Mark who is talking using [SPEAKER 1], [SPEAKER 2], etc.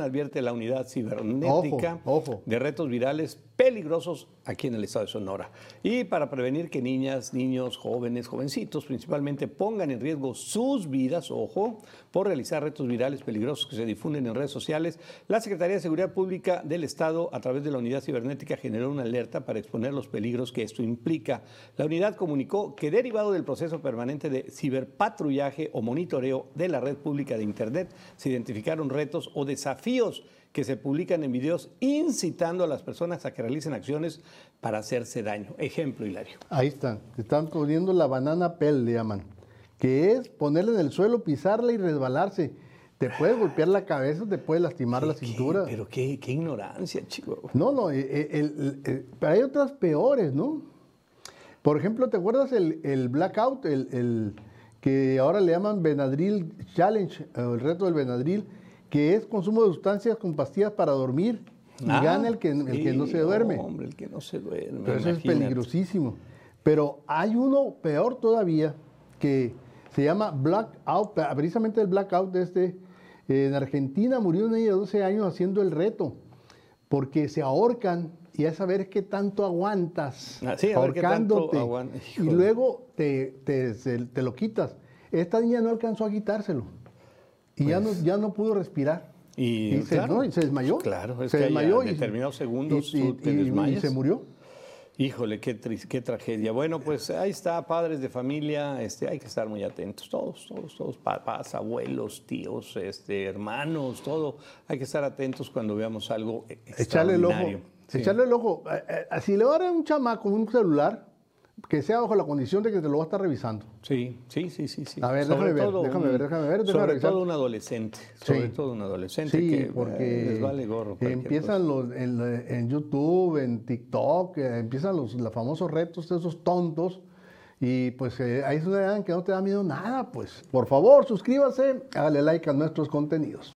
[SPEAKER 1] advierte la unidad cibernética de retos virales peligrosos aquí en el estado de Sonora. Y para prevenir que niñas, niños, jóvenes, jovencitos principalmente pongan en riesgo sus vidas, ojo, por realizar retos virales peligrosos que se difunden en redes sociales, la Secretaría de Seguridad Pública del Estado, a través de la unidad cibernética, generó una alerta para exponer los peligros que esto implica. La unidad comunicó que derivado del proceso permanente de ciberpatrullaje o monitoreo de la red pública de Internet, se identificaron retos o desafíos que se publican en videos incitando a las personas a que realicen acciones para hacerse daño. Ejemplo, Hilario.
[SPEAKER 2] Ahí están, están poniendo la banana pel, le llaman, que es ponerla en el suelo, pisarla y resbalarse. Te puedes golpear la cabeza, te puede lastimar la cintura.
[SPEAKER 1] pero qué, ignorancia, chico.
[SPEAKER 2] No, no, eh, eh, pero hay otras peores, ¿no? Por ejemplo, ¿te acuerdas el, blackout, el, que ahora le llaman Benadryl Challenge, el reto del Benadryl? Que es consumo de sustancias con pastillas para dormir. y ah, gana el que, el que no se duerme.
[SPEAKER 1] hombre, el que no se duerme.
[SPEAKER 2] Pero eso es peligrosísimo. Pero hay uno peor todavía que se llama blackout, precisamente el blackout de este. En Argentina murió una niña de 12 años haciendo el reto, porque se ahorcan y a saber qué tanto aguantas
[SPEAKER 1] ah, ahorcándote
[SPEAKER 2] y luego te, te, te lo quitas. Esta niña no alcanzó a quitárselo. Y ya, no, pues ya no pudo respirar.
[SPEAKER 1] Y,
[SPEAKER 2] se, desmayó.
[SPEAKER 1] Claro,
[SPEAKER 2] es se desmayó
[SPEAKER 1] en determinados segundos y, te desmayas.
[SPEAKER 2] y se murió.
[SPEAKER 1] Híjole, qué, qué tragedia. Bueno, pues ahí está, padres de familia, este, hay que estar muy atentos, todos, todos, todos, papás, abuelos, tíos, este, hermanos, todo. Hay que estar atentos cuando veamos algo Echarle el ojo.
[SPEAKER 2] Echarle el ojo. Eh, eh, si le va a dar un chamaco un celular, que sea bajo la condición de que te lo va a estar revisando.
[SPEAKER 1] Sí, sí, sí, sí. sí.
[SPEAKER 2] A ver, déjame ver, déjame ver, déjame ver.
[SPEAKER 1] sobre todo un adolescente, sobre todo un adolescente
[SPEAKER 2] sí,
[SPEAKER 1] que
[SPEAKER 2] porque
[SPEAKER 1] les vale gorro.
[SPEAKER 2] Empiezan los, en, YouTube, en TikTok, eh, empiezan los, los famosos retos de esos tontos y pues eh, ahí es una que no te da miedo nada, pues. Por favor, suscríbase, hágale like a nuestros contenidos.